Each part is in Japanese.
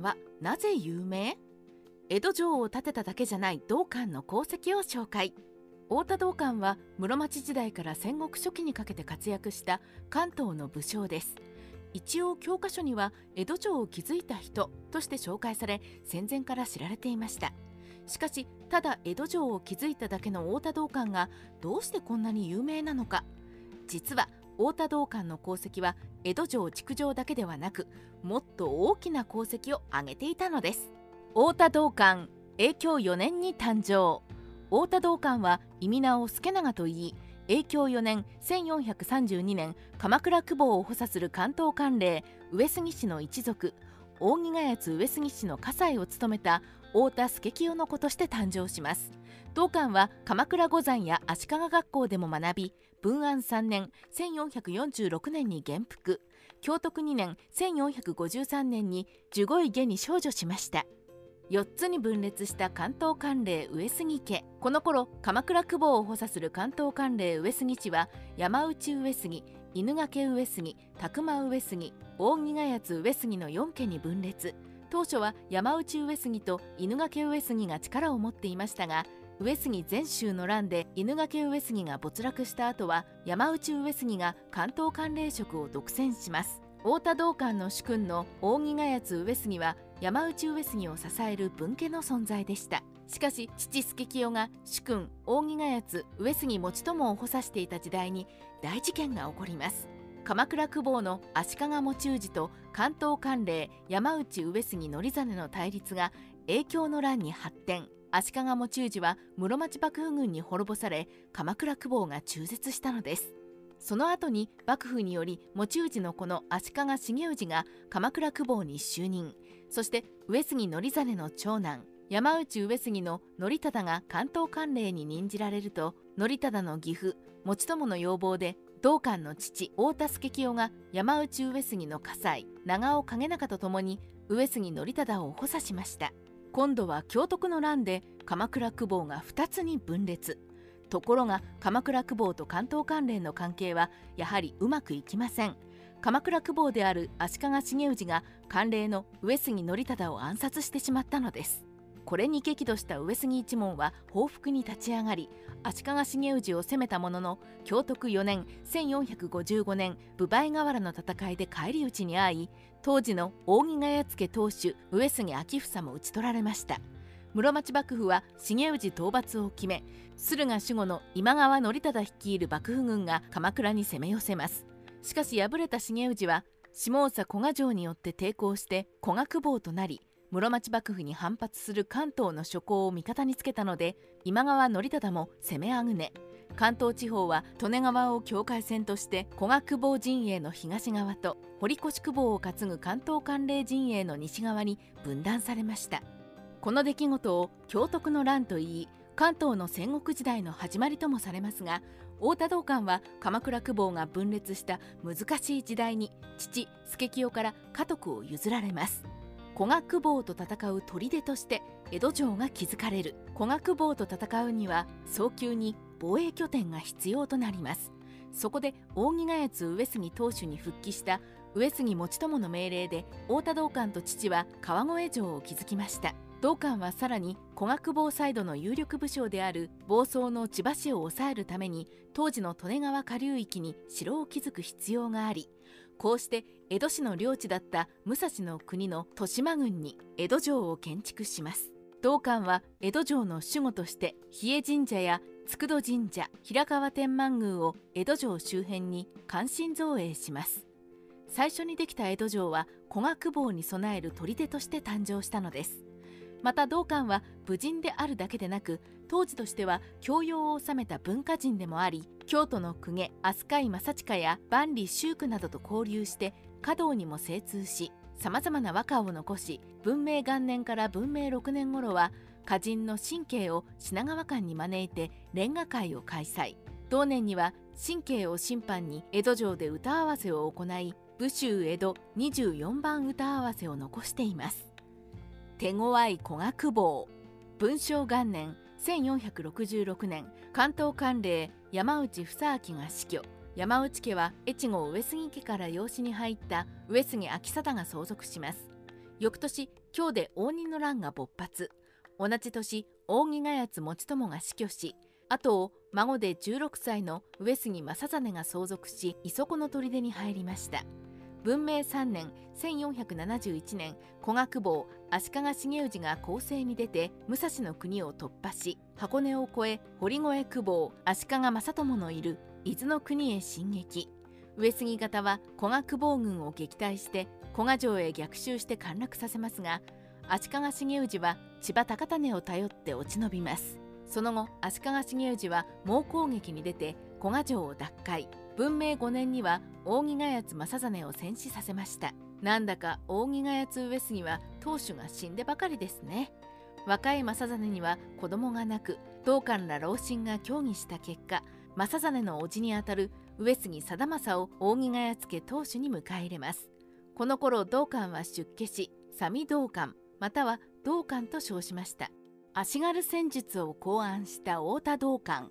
はなぜ有名？江戸城を建てただけじゃない道館の功績を紹介。太田道館は室町時代から戦国初期にかけて活躍した関東の武将です。一応教科書には江戸城を築いた人として紹介され戦前から知られていました。しかしただ江戸城を築いただけの太田道館がどうしてこんなに有名なのか。実は太田道館の功績は江戸城築城だけではなくもっと大きな功績を挙げていたのです。太田道館永享4年に誕生。太田道館は意味名を助長といい永享4年1432年鎌倉久保を補佐する関東官令上杉氏の一族扇ヶ谷上杉氏の葛西を務めた太田助清の子として誕生します。道館は鎌倉五山や足利学校でも学び文安3年1446年に元服。京徳2年1453年に守護位下に少女しました。4つに分裂した関東官令上杉家。この頃鎌倉久保を補佐する関東官令上杉地は山内上杉犬掛上杉宅間上杉扇ヶ谷上杉の4家に分裂。当初は山内上杉と犬掛上杉が力を持っていましたが上杉全州の乱で犬掛上杉が没落した後は山内上杉が関東管領職を独占します。太田道館の主君の扇ヶ谷津上杉は山内上杉を支える分家の存在でした。しかし父助清が主君扇ヶ谷津上杉持友を補佐していた時代に大事件が起こります。鎌倉久保の足利持氏と関東官令山内上杉則実の対立が影響の乱に発展。足利持氏は室町幕府軍に滅ぼされ鎌倉久保が中絶したのです。その後に幕府により持氏の子の足利重氏が鎌倉久保に就任。そして上杉則実の長男山内上杉の則忠が関東官令に任じられると則忠の義父持友の要望で道館の父太田助清が山内上杉の葛西長尾景仲と共に上杉則忠を補佐しました。今度は京徳の乱で鎌倉久保が2つに分裂。ところが鎌倉久保と関東関連の関係はやはりうまくいきません。鎌倉久保である足利重氏が関連の上杉則忠を暗殺してしまったのです。これに激怒した上杉一門は報復に立ち上がり足利重氏を攻めたものの京徳4年1455年武梅河原の戦いで返り討ちに遭い当時の扇ヶ谷家当主上杉明房も討ち取られました。室町幕府は重氏討伐を決め駿河守護の今川則忠率いる幕府軍が鎌倉に攻め寄せます。しかし敗れた重氏は下総古賀城によって抵抗して古賀久保となり室町幕府に反発する関東の諸侯を味方につけたので今川則忠も攻めあぐね。関東地方は利根川を境界線として古賀久保陣営の東側と堀越久保を担ぐ関東関連陣営の西側に分断されました。この出来事を京徳の乱といい関東の戦国時代の始まりともされますが太田道館は鎌倉久保が分裂した難しい時代に父助清から家督を譲られます。古賀久保と戦う砦として江戸城が築かれる。古賀久保と戦うには早急に防衛拠点が必要となります。そこで扇ヶ谷上杉当主に復帰した上杉持友の命令で太田道館と父は川越城を築きました。道館はさらに古賀久保サイドの有力武将である房総の千葉市を抑えるために当時の利根川下流域に城を築く必要がありこうして江戸市の領地だった武蔵の国の豊島郡に江戸城を建築します。道館は江戸城の守護として比叡神社や佃神社平川天満宮を江戸城周辺に関心造営します。最初にできた江戸城は古賀久保に備える砦として誕生したのです。また道館は武人であるだけでなく当時としては教養を収めた文化人でもあり京都の公家飛鳥井正親や万里修句などと交流して華道にも精通しさまざまな和歌を残し文明元年から文明6年頃は歌人の神経を品川館に招いて連歌会を開催。同年には神経を審判に江戸城で歌合わせを行い武州江戸24番歌合わせを残しています。手強い古学坊。文正元年1466年関東官令山内房明が死去。山内家は越後上杉家から養子に入った上杉昭貞が相続します。翌年京で応仁の乱が勃発。同じ年扇ヶ谷持友が死去し後を孫で16歳の上杉正実が相続し磯子の砦に入りました。文明3年1471年古学坊足利重氏が攻勢に出て武蔵の国を突破し箱根を越え堀越久保足利正友のいる伊豆の国へ進撃。上杉方は古学坊軍を撃退して古賀城へ逆襲して陥落させますが足利重氏は千葉高種を頼って落ち延びます。その後足利重氏は猛攻撃に出て古賀城を奪回文明5年には扇ヶ谷正実を戦死させました。なんだか扇ヶ谷上杉は当主が死んでばかりですね。若い正実には子供がなく同官ら老臣が協議した結果正実の叔父にあたる上杉貞政を扇ヶ谷付当主に迎え入れます。この頃同官は出家し三味同官または同官と称しました。足軽戦術を考案した太田道館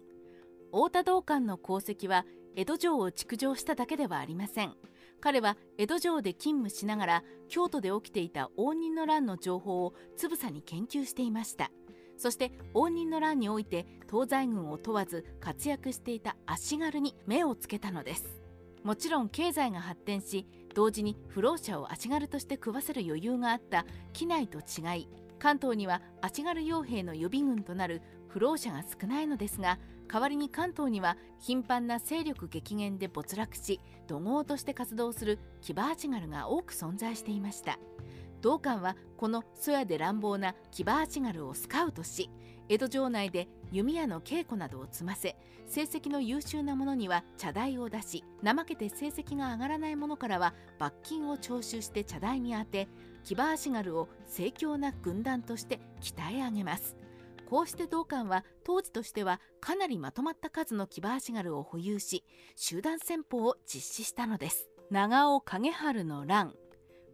太田道館の功績は江戸城を築城しただけではありません。彼は江戸城で勤務しながら京都で起きていた応仁の乱の情報をつぶさに研究していました。そして応仁の乱において東西軍を問わず活躍していた足軽に目をつけたのです。もちろん経済が発展し同時に不老者を足軽として食わせる余裕があった機内と違い関東には足軽傭兵の予備軍となる不老者が少ないのですが代わりに関東には頻繁な勢力激減で没落し怒号として活動する騎馬足軽が多く存在していました。同館はこのそやで乱暴な騎馬足軽をスカウトし江戸城内で弓矢の稽古などを積ませ成績の優秀な者には茶代を出し怠けて成績が上がらない者からは罰金を徴収して茶代に充て騎馬足軽を盛況な軍団として鍛え上げます。こうして同館は当時としてはかなりまとまった数の騎馬足軽を保有し集団戦法を実施したのです。長尾景春の乱。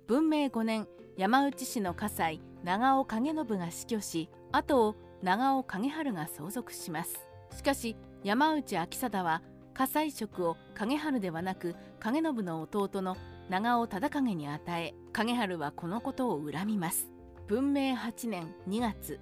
文明5年山内市の葛西長尾景信が死去し後を長尾景春が相続します。しかし山内昭貞は葛西職を景春ではなく景信の弟の長尾忠景に与え景春はこのことを恨みます。文明8年2月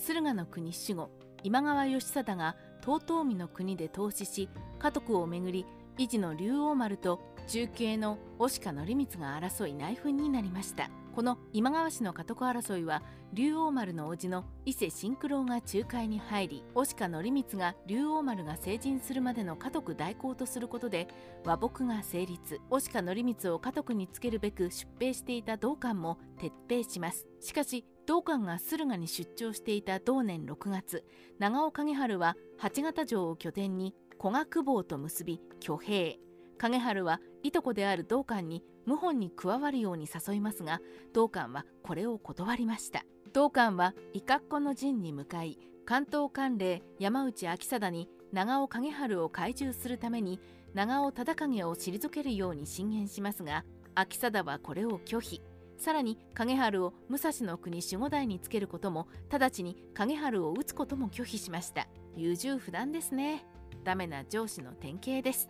駿河の国守護今川義貞が遠江の国で投資し家督をめぐり維持の竜王丸と中継の押鹿則光が争い内紛になりました。この今川氏の家督争いは竜王丸の叔父の伊勢新九郎が仲介に入り押鹿則光が竜王丸が成人するまでの家督代行とすることで和睦が成立。押鹿則光を家督につけるべく出兵していた同館も撤兵します。しかし同館が駿河に出張していた同年6月長尾景春は八形城を拠点に古賀久保と結び挙兵。景春はいとこである道館に謀反に加わるように誘いますが道館はこれを断りました。道館は伊格好の陣に向かい関東官令山内昭貞に長尾景春を懐柔するために長尾忠景を退けるように進言しますが昭貞はこれを拒否。さらに景春を武蔵の国守護代につけることも直ちに景春を討つことも拒否しました。優柔不断ですね。ダメな上司の典型です。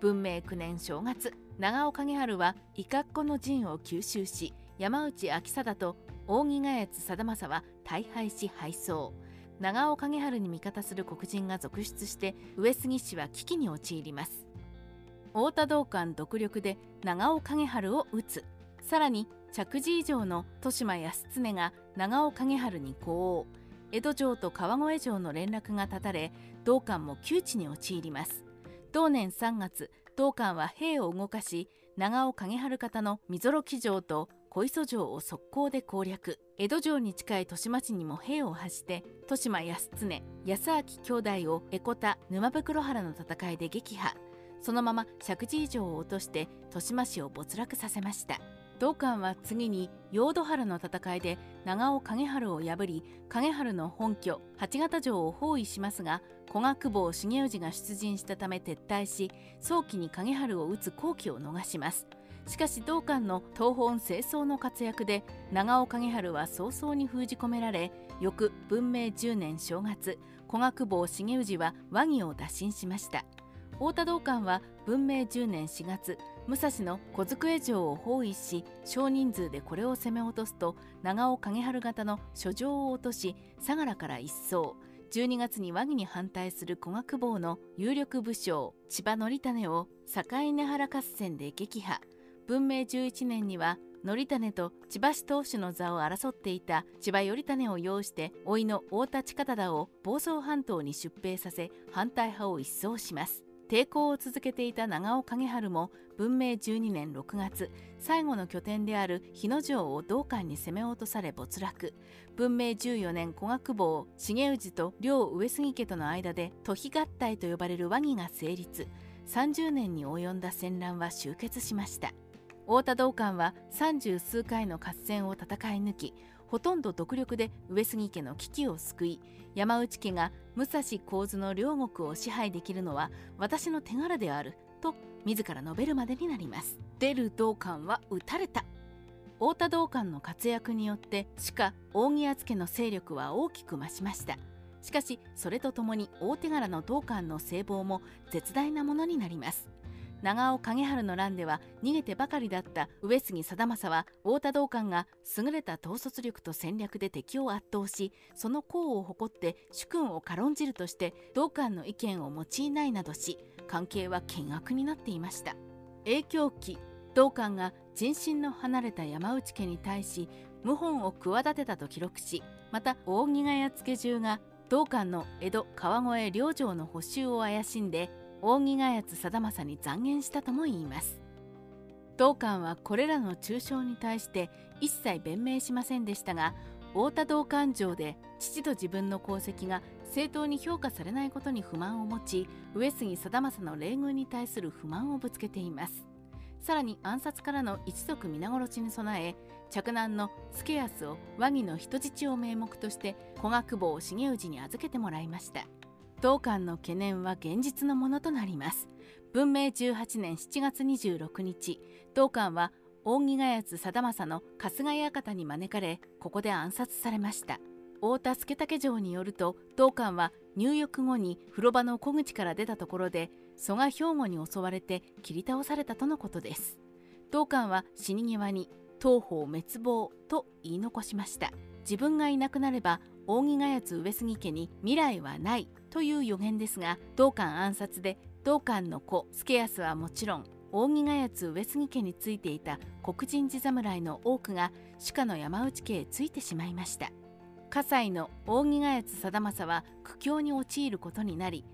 文明9年正月長尾景春は伊格好の陣を吸収し山内昭貞と扇ヶ谷貞政は大敗し敗走。長尾景春に味方する黒人が続出して上杉氏は危機に陥ります。太田道館独力で長尾景春を討つ。さらに着寺以上の豊島康常が長尾景春に呼応。江戸城と川越城の連絡が断たれ道館も窮地に陥ります。同年3月道館は兵を動かし長尾景春方の溝呂木城と小磯城を速攻で攻略江戸城に近い豊島市にも兵を発して豊島康常安明兄弟を江古田沼袋原の戦いで撃破。そのまま石神井城を落として豊島市を没落させました。道館は次に陽土原の戦いで長尾景春を破り景春の本拠八形城を包囲しますが古賀久保重氏が出陣したため撤退し早期に景春を討つ好機を逃します。しかし道館の東本清掃の活躍で長尾景春は早々に封じ込められ翌文明10年正月古賀久保重氏は和議を打診しました。太田道館は文明10年4月武蔵の小机城を包囲し少人数でこれを攻め落とすと長尾景春型の書状を落とし相良から一掃。12月に和議に反対する古学坊の有力武将千葉則種を境根原合戦で撃破。文明11年には則種と千葉市当主の座を争っていた千葉頼種を擁して甥の太田近忠を房総半島に出兵させ反対派を一掃します。抵抗を続けていた長尾景春も文明12年6月最後の拠点である日野城を道館に攻め落とされ没落。文明14年古学坊重氏と両上杉家との間で都比合体と呼ばれる和議が成立。30年に及んだ戦乱は終結しました。太田道館は30数回の合戦を戦い抜きほとんど独力で上杉家の危機を救い山内家が武蔵構図の両国を支配できるのは私の手柄であると自ら述べるまでになります。出る道館は撃たれた。太田道館の活躍によってしか扇谷家の勢力は大きく増しました。しかしそれとともに大手柄の道館の聖望も絶大なものになります。長尾景春の乱では逃げてばかりだった上杉貞政は太田道館が優れた統率力と戦略で敵を圧倒しその功を誇って主君を軽んじるとして道館の意見を用いないなどし関係は険悪になっていました。影響期道館が人心の離れた山内家に対し謀反を企てたと記録しまた扇ヶ谷付中が道館の江戸川越両城の補修を怪しんで扇ヶ谷貞政に残言したとも言います。道館はこれらの中傷に対して一切弁明しませんでしたが太田道館城で父と自分の功績が正当に評価されないことに不満を持ち上杉貞政の冷遇に対する不満をぶつけています。さらに暗殺からの一族皆殺しに備え嫡男の助康を和議の人質を名目として古学坊重氏に預けてもらいました。同館の懸念は現実のものとなります。文明18年7月26日同館は扇ヶ谷津貞政の春日屋方に招かれここで暗殺されました。太田助武城によると同館は入浴後に風呂場の小口から出たところで蘇我兵庫に襲われて切り倒されたとのことです。同館は死に際に東方滅亡と言い残しました。自分がいなくなれば扇ヶ谷津上杉家に未来はない。という予言ですが道館暗殺で道館の子助康はもちろん扇ヶ谷上杉家についていた黒人寺侍の多くが主家の山内家へついてしまいました葛西の扇ヶ谷貞政は苦境に陥ることになり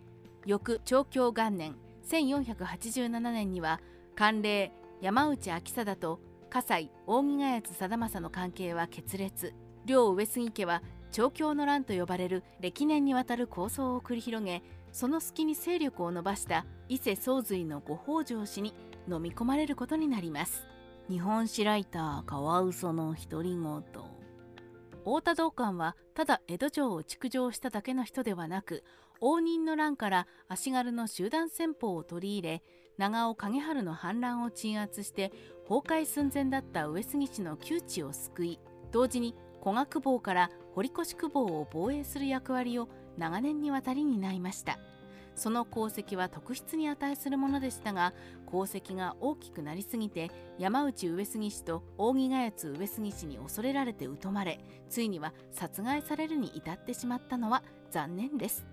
翌長教元年1487年には官令山内昭貞と葛西扇ヶ谷貞政の関係は決裂。両上杉家は長教の乱と呼ばれる歴年にわたる構想を繰り広げその隙に勢力を伸ばした伊勢宗瑞のご北条氏に飲み込まれることになります。日本史ライターカワウソの独り言。太田道館はただ江戸城を築城しただけの人ではなく応仁の乱から足軽の集団戦法を取り入れ長尾景春の反乱を鎮圧して崩壊寸前だった上杉氏の窮地を救い同時に古学坊から堀越久保を防衛する役割を長年にわたり担いましたその功績は特筆に値するものでしたが功績が大きくなりすぎて山内上杉氏と扇ヶ谷津上杉氏に恐れられて疎まれついには殺害されるに至ってしまったのは残念です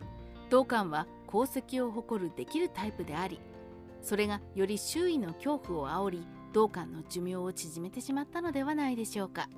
道館は功績を誇るできるタイプでありそれがより周囲の恐怖を煽り道館の寿命を縮めてしまったのではないでしょうか。